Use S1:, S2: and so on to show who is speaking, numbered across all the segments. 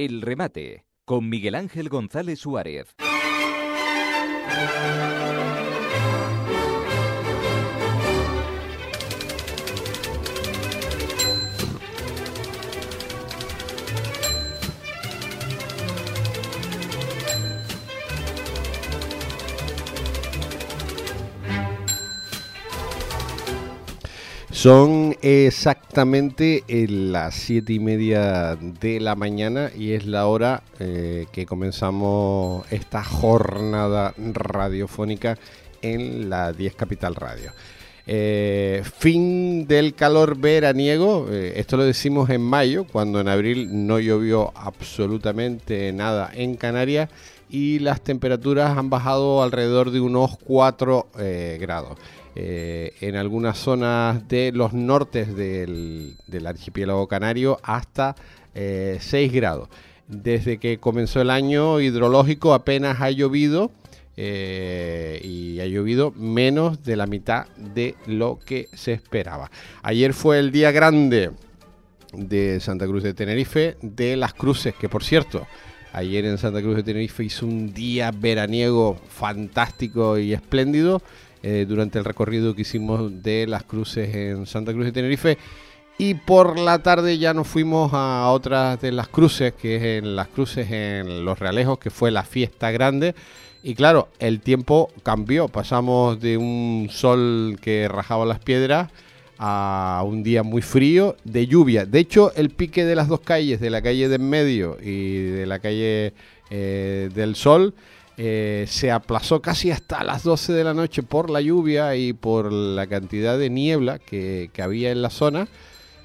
S1: El remate con Miguel Ángel González Suárez.
S2: Son exactamente eh, las siete y media de la mañana y es la hora eh, que comenzamos esta jornada radiofónica en la 10 Capital Radio. Eh, fin del calor veraniego, esto lo decimos en mayo, cuando en abril no llovió absolutamente nada en Canarias y las temperaturas han bajado alrededor de unos 4 grados. Eh, en algunas zonas de los nortes del, archipiélago canario hasta 6 eh, grados. Desde que comenzó el año hidrológico apenas ha llovido eh, y ha llovido menos de la mitad de lo que se esperaba. Ayer fue el día grande de Santa Cruz de Tenerife, de las cruces, que por cierto, ayer en Santa Cruz de Tenerife hizo un día veraniego fantástico y espléndido. Eh, durante el recorrido que hicimos de las cruces en Santa Cruz de Tenerife. Y por la tarde ya nos fuimos a otras de las cruces, que es en las cruces en Los Realejos, que fue la fiesta grande. Y claro, el tiempo cambió. Pasamos de un sol que rajaba las piedras a un día muy frío de lluvia. De hecho, el pique de las dos calles, de la calle de en medio y de la calle eh, del sol, eh, se aplazó casi hasta las 12 de la noche por la lluvia y por la cantidad de niebla que, había en la zona.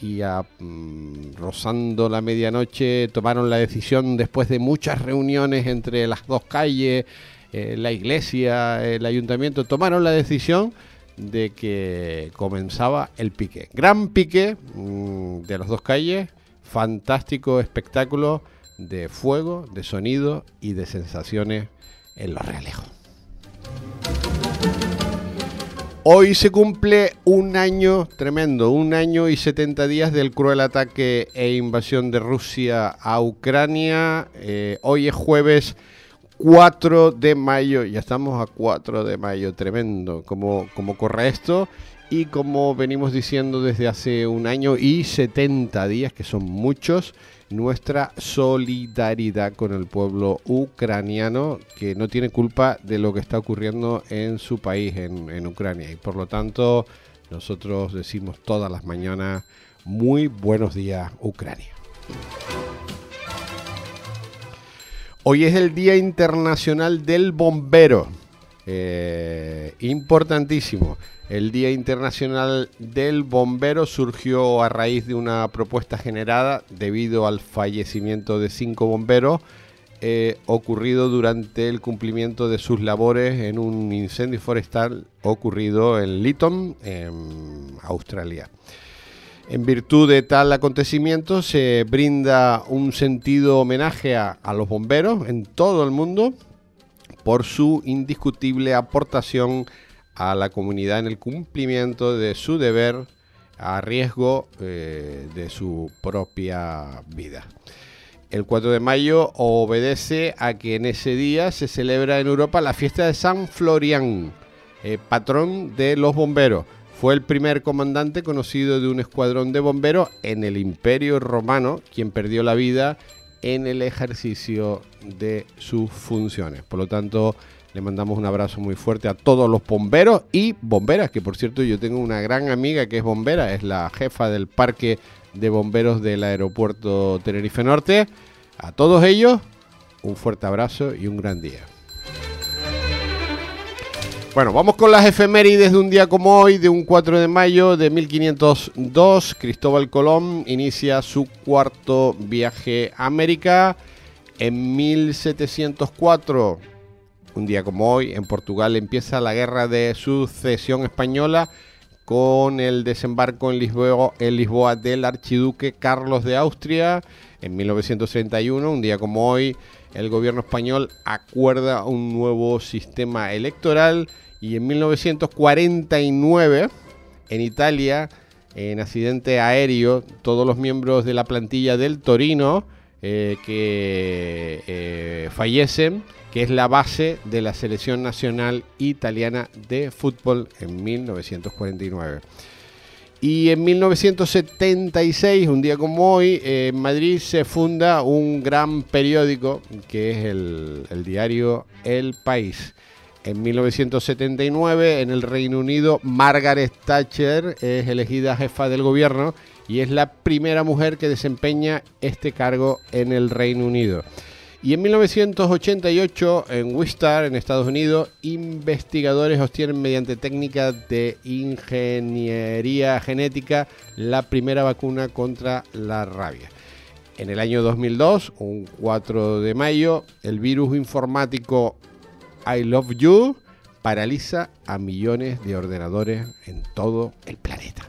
S2: Y mm, rozando la medianoche tomaron la decisión, después de muchas reuniones entre las dos calles, eh, la iglesia, el ayuntamiento, tomaron la decisión de que comenzaba el pique. Gran pique mm, de las dos calles, fantástico espectáculo de fuego, de sonido y de sensaciones en Los Realejos. Hoy se cumple un año tremendo, un año y 70 días del cruel ataque e invasión de Rusia a Ucrania. Eh, hoy es jueves 4 de mayo, ya estamos a 4 de mayo, tremendo como, como corre esto. Y como venimos diciendo desde hace un año y 70 días, que son muchos, nuestra solidaridad con el pueblo ucraniano que no tiene culpa de lo que está ocurriendo en su país, en, Ucrania. Y por lo tanto, nosotros decimos todas las mañanas, muy buenos días Ucrania. Hoy es el Día Internacional del Bombero. Eh, importantísimo. El Día Internacional del Bombero surgió a raíz de una propuesta generada debido al fallecimiento de cinco bomberos eh, ocurrido durante el cumplimiento de sus labores en un incendio forestal ocurrido en Lytton, en Australia. En virtud de tal acontecimiento se brinda un sentido homenaje a los bomberos en todo el mundo por su indiscutible aportación a la comunidad en el cumplimiento de su deber a riesgo eh, de su propia vida. El 4 de mayo obedece a que en ese día se celebra en Europa la fiesta de San Florian, eh, patrón de los bomberos. Fue el primer comandante conocido de un escuadrón de bomberos en el Imperio Romano, quien perdió la vida en el ejercicio de sus funciones. Por lo tanto, le mandamos un abrazo muy fuerte a todos los bomberos y bomberas, que por cierto yo tengo una gran amiga que es bombera, es la jefa del parque de bomberos del aeropuerto Tenerife Norte. A todos ellos, un fuerte abrazo y un gran día. Bueno, vamos con las efemérides de un día como hoy, de un 4 de mayo de 1502. Cristóbal Colón inicia su cuarto viaje a América. En 1704 un día como hoy, en Portugal empieza la guerra de sucesión española con el desembarco en Lisboa, en Lisboa del archiduque Carlos de Austria. En 1931, un día como hoy, el gobierno español acuerda un nuevo sistema electoral y en 1949, en Italia, en accidente aéreo, todos los miembros de la plantilla del Torino que fallecen, que es la base de la selección nacional italiana de fútbol en 1949. Y en 1976, un día como hoy, en Madrid se funda un gran periódico que es el, el, diario El País. En 1979, en el Reino Unido, Margaret Thatcher es elegida jefa del gobierno y es la primera mujer que desempeña este cargo en el Reino Unido. Y en 1988, en Wistar, en Estados Unidos, investigadores obtienen mediante técnicas de ingeniería genética la primera vacuna contra la rabia. En el año 2002, un 4 de mayo, el virus informático I Love You paraliza a millones de ordenadores en todo el planeta.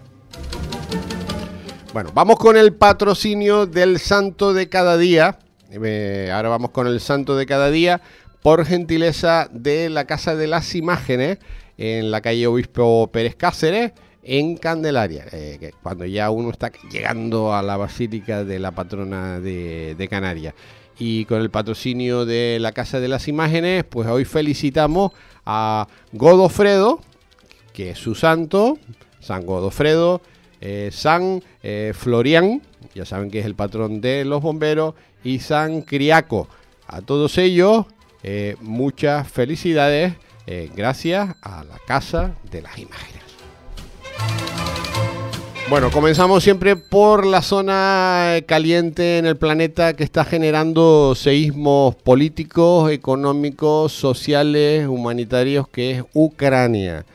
S2: Bueno, vamos con el patrocinio del santo de cada día ahora vamos con el santo de cada día, por gentileza de la Casa de las Imágenes, en la calle Obispo Pérez Cáceres, en Candelaria, eh, cuando ya uno está llegando a la Basílica de la Patrona de, Canarias. Y con el patrocinio de la Casa de las Imágenes, pues hoy felicitamos a Godofredo, que es su santo, San Godofredo, eh, San eh, Florian, ya saben que es el patrón de los bomberos, y San Criaco. A todos ellos, eh, muchas felicidades gracias a la Casa de las Imágenes. Bueno, comenzamos siempre por la zona caliente en el planeta que está generando seísmos políticos, económicos, sociales, humanitarios, que es Ucrania.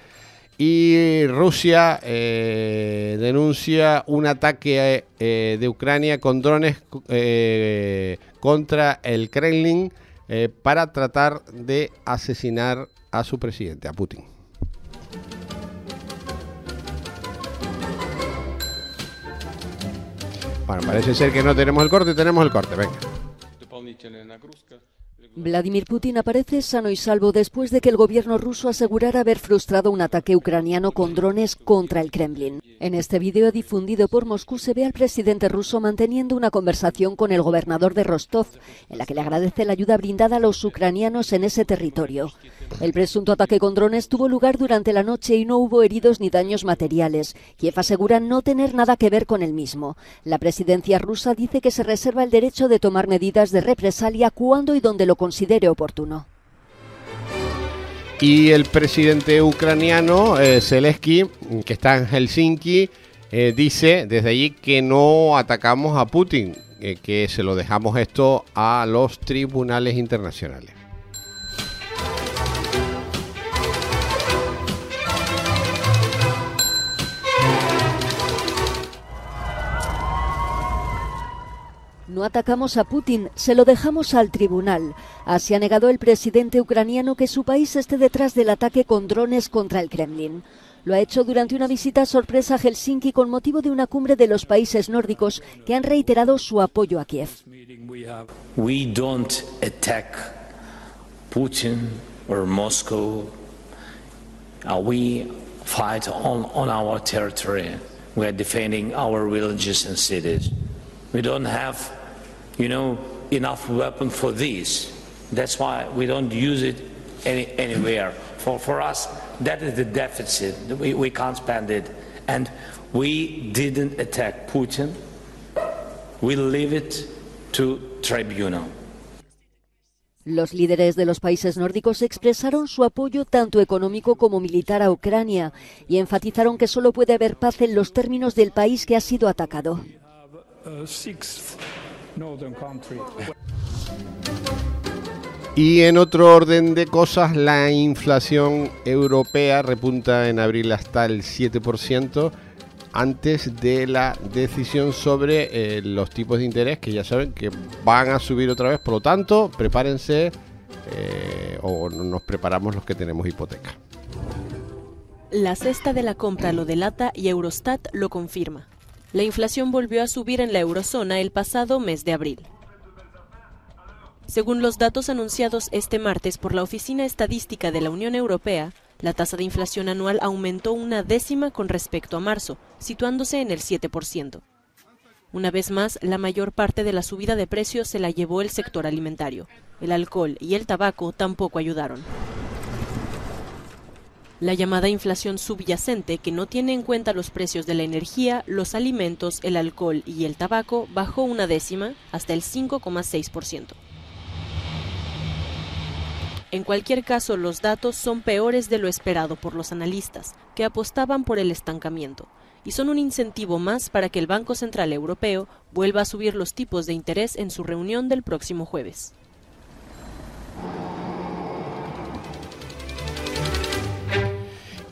S2: Y Rusia eh, denuncia un ataque eh, de Ucrania con drones eh, contra el Kremlin para tratar de asesinar a su presidente, a Putin. Bueno, parece ser que no tenemos el corte, tenemos el corte, venga.
S3: Vladimir Putin aparece sano y salvo después de que el gobierno ruso asegurara haber frustrado un ataque ucraniano con drones contra el Kremlin. En este vídeo difundido por Moscú se ve al presidente ruso manteniendo una conversación con el gobernador de Rostov, en la que le agradece la ayuda brindada a los ucranianos en ese territorio. El presunto ataque con drones tuvo lugar durante la noche y no hubo heridos ni daños materiales. Kiev asegura no tener nada que ver con el mismo. La presidencia rusa dice que se reserva el derecho de tomar medidas de represalia cuando y donde lo considere oportuno.
S2: Y el presidente ucraniano, eh, Zelensky, que está en Helsinki, eh, dice desde allí que no atacamos a Putin, eh, que se lo dejamos esto a los tribunales internacionales.
S3: No atacamos a Putin, se lo dejamos al tribunal. Así ha negado el presidente ucraniano que su país esté detrás del ataque con drones contra el Kremlin. Lo ha hecho durante una visita sorpresa a Helsinki con motivo de una cumbre de los países nórdicos que han reiterado su apoyo a Kiev.
S4: We don't attack Putin or Moscow. Uh, we fight on, on our territory. We are defending our villages and cities. We don't have you know, enough weapon for this. That's why we don't use it any, anywhere. For, for us, that is the deficit. We, we can't spend it. And we didn't attack Putin. We leave it to tribunal.
S3: Los líderes de los países nórdicos expresaron su apoyo tanto económico como militar a Ucrania y enfatizaron que solo puede haber paz en los términos del país que ha sido atacado.
S2: Y en otro orden de cosas, la inflación europea repunta en abril hasta el 7% antes de la decisión sobre eh, los tipos de interés que ya saben que van a subir otra vez. Por lo tanto, prepárense eh, o nos preparamos los que tenemos hipoteca.
S5: La cesta de la compra lo delata y Eurostat lo confirma. La inflación volvió a subir en la eurozona el pasado mes de abril. Según los datos anunciados este martes por la Oficina Estadística de la Unión Europea, la tasa de inflación anual aumentó una décima con respecto a marzo, situándose en el 7%. Una vez más, la mayor parte de la subida de precios se la llevó el sector alimentario. El alcohol y el tabaco tampoco ayudaron. La llamada inflación subyacente, que no tiene en cuenta los precios de la energía, los alimentos, el alcohol y el tabaco, bajó una décima hasta el 5,6%. En cualquier caso, los datos son peores de lo esperado por los analistas, que apostaban por el estancamiento y son un incentivo más para que el Banco Central Europeo vuelva a subir los tipos de interés en su reunión del próximo jueves.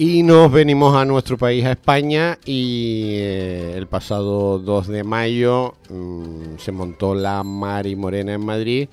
S2: Y nos venimos a nuestro país, a España, y eh, el pasado 2 de mayo mmm, se montó la Mari Morena en Madrid,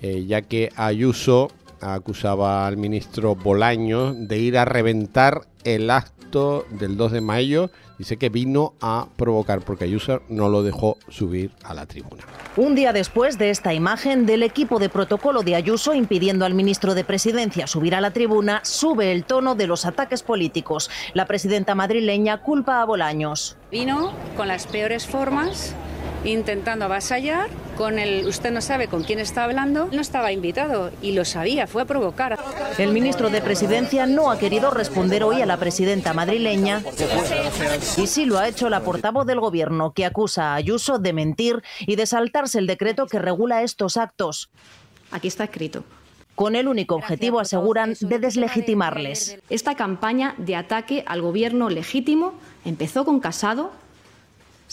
S2: eh, ya que Ayuso acusaba al ministro Bolaño de ir a reventar el acto del 2 de mayo dice que vino a provocar porque Ayuso no lo dejó subir a la tribuna.
S6: Un día después de esta imagen del equipo de protocolo de Ayuso impidiendo al ministro de Presidencia subir a la tribuna, sube el tono de los ataques políticos. La presidenta madrileña culpa a Bolaños.
S7: Vino con las peores formas intentando avasallar con el usted no sabe con quién está hablando, no estaba invitado y lo sabía, fue a provocar.
S6: El ministro de Presidencia no ha querido responder hoy a la presidenta madrileña y sí lo ha hecho la portavoz del gobierno que acusa a Ayuso de mentir y de saltarse el decreto que regula estos actos.
S8: Aquí está escrito
S6: con el único objetivo, aseguran, de deslegitimarles.
S8: Esta campaña de ataque al gobierno legítimo empezó con Casado,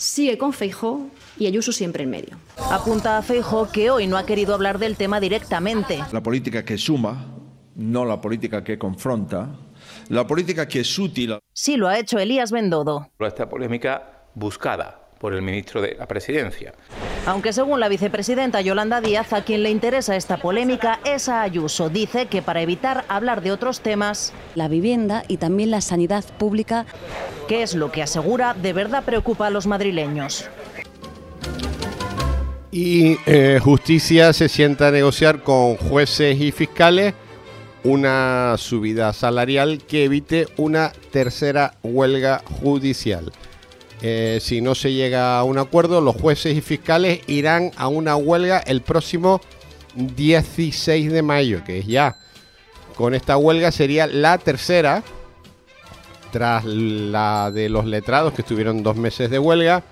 S8: sigue con Feijó y Ayuso siempre en medio.
S6: Apunta a Feijó que hoy no ha querido hablar del tema directamente.
S9: La política que suma, no la política que confronta, la política que es útil.
S6: Sí lo ha hecho Elías Bendodo.
S10: Esta polémica buscada por el ministro de la Presidencia.
S6: Aunque según la vicepresidenta Yolanda Díaz, a quien le interesa esta polémica es a Ayuso. Dice que para evitar hablar de otros temas...
S11: La vivienda y también la sanidad pública...
S6: Que es lo que asegura de verdad preocupa a los madrileños.
S2: Y eh, justicia se sienta a negociar con jueces y fiscales una subida salarial que evite una tercera huelga judicial. Eh, si no se llega a un acuerdo, los jueces y fiscales irán a una huelga el próximo 16 de mayo, que es ya. Con esta huelga sería la tercera, tras la de los letrados que estuvieron dos meses de huelga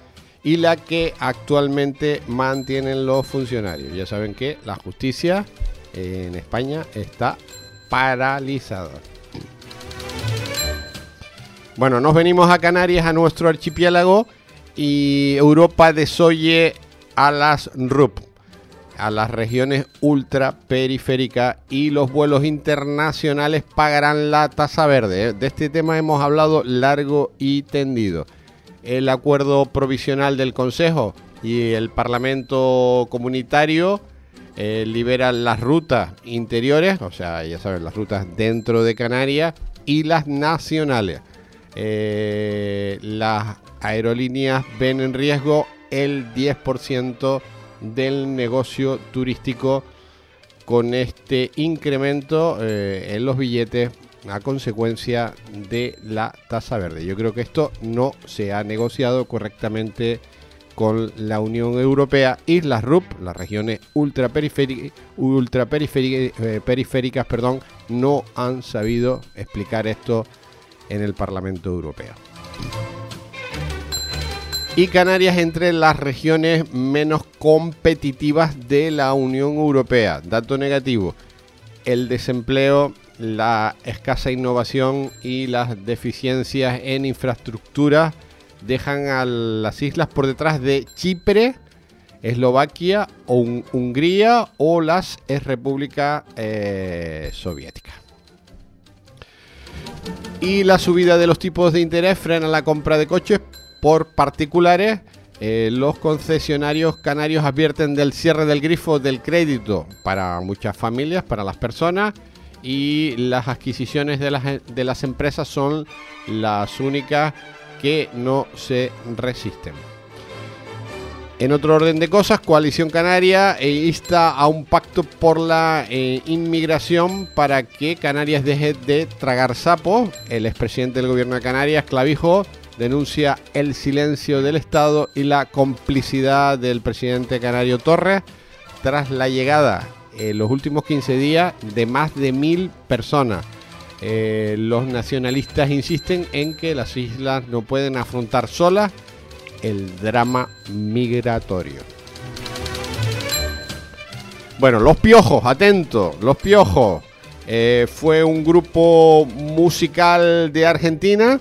S2: y la que actualmente mantienen los funcionarios. Ya saben que la justicia en España está paralizada. Bueno, nos venimos a Canarias, a nuestro archipiélago, y Europa desoye a las RUP, a las regiones ultraperiféricas, y los vuelos internacionales pagarán la tasa verde. De este tema hemos hablado largo y tendido. El acuerdo provisional del Consejo y el Parlamento Comunitario eh, liberan las rutas interiores, o sea, ya saben, las rutas dentro de Canarias y las nacionales eh, las aerolíneas ven en riesgo el 10% del negocio turístico con este incremento eh, en los billetes a consecuencia de la tasa verde. Yo creo que esto no se ha negociado correctamente con la Unión Europea y las RUP, las regiones ultraperiféricas, eh, no han sabido explicar esto en el Parlamento Europeo. Y Canarias entre las regiones menos competitivas de la Unión Europea. Dato negativo, el desempleo, la escasa innovación y las deficiencias en infraestructura dejan a las islas por detrás de Chipre, Eslovaquia Hungría o las repúblicas eh, soviéticas. Y la subida de los tipos de interés frena la compra de coches por particulares. Eh, los concesionarios canarios advierten del cierre del grifo del crédito para muchas familias, para las personas, y las adquisiciones de las, de las empresas son las únicas que no se resisten. En otro orden de cosas, Coalición Canaria eh, insta a un pacto por la eh, inmigración para que Canarias deje de tragar sapos. El expresidente del gobierno de Canarias, Clavijo, denuncia el silencio del Estado y la complicidad del presidente Canario Torres tras la llegada en los últimos 15 días de más de mil personas. Eh, los nacionalistas insisten en que las islas no pueden afrontar solas el drama migratorio. Bueno, Los Piojos, atento, Los Piojos. Eh, fue un grupo musical de Argentina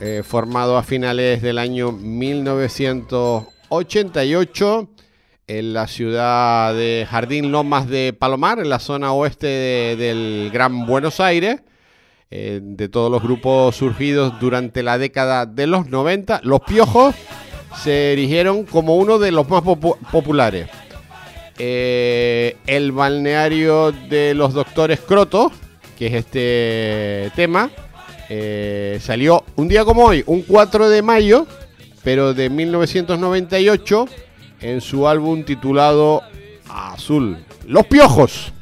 S2: eh, formado a finales del año 1988 en la ciudad de Jardín Lomas de Palomar, en la zona oeste del Gran Buenos Aires. Eh, de todos los grupos surgidos durante la década de los 90, Los Piojos se erigieron como uno de los más populares. Eh, el balneario de los doctores Croto, que es este tema, eh, salió un día como hoy, un 4 de mayo, pero de 1998, en su álbum titulado Azul. Los Piojos.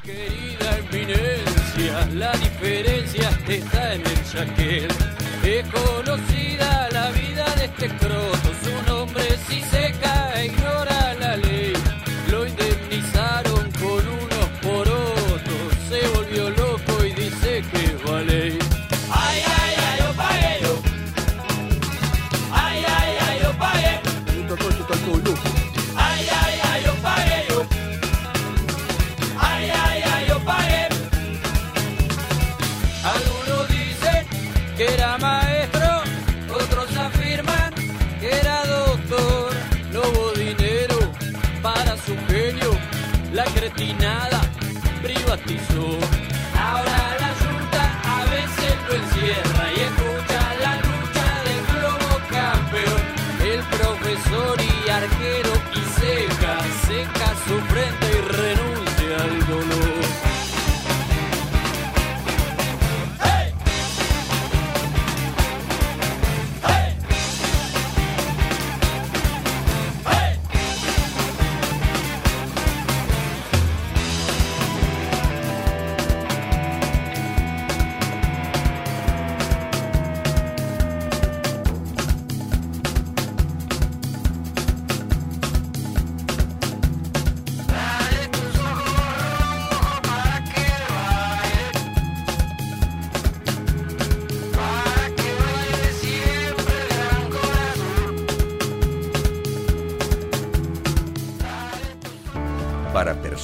S2: Genio, la cretinada privatizó. Ahora la junta a veces lo encierra y escucha la lucha del globo campeón. El profesor y arquero y seca, seca su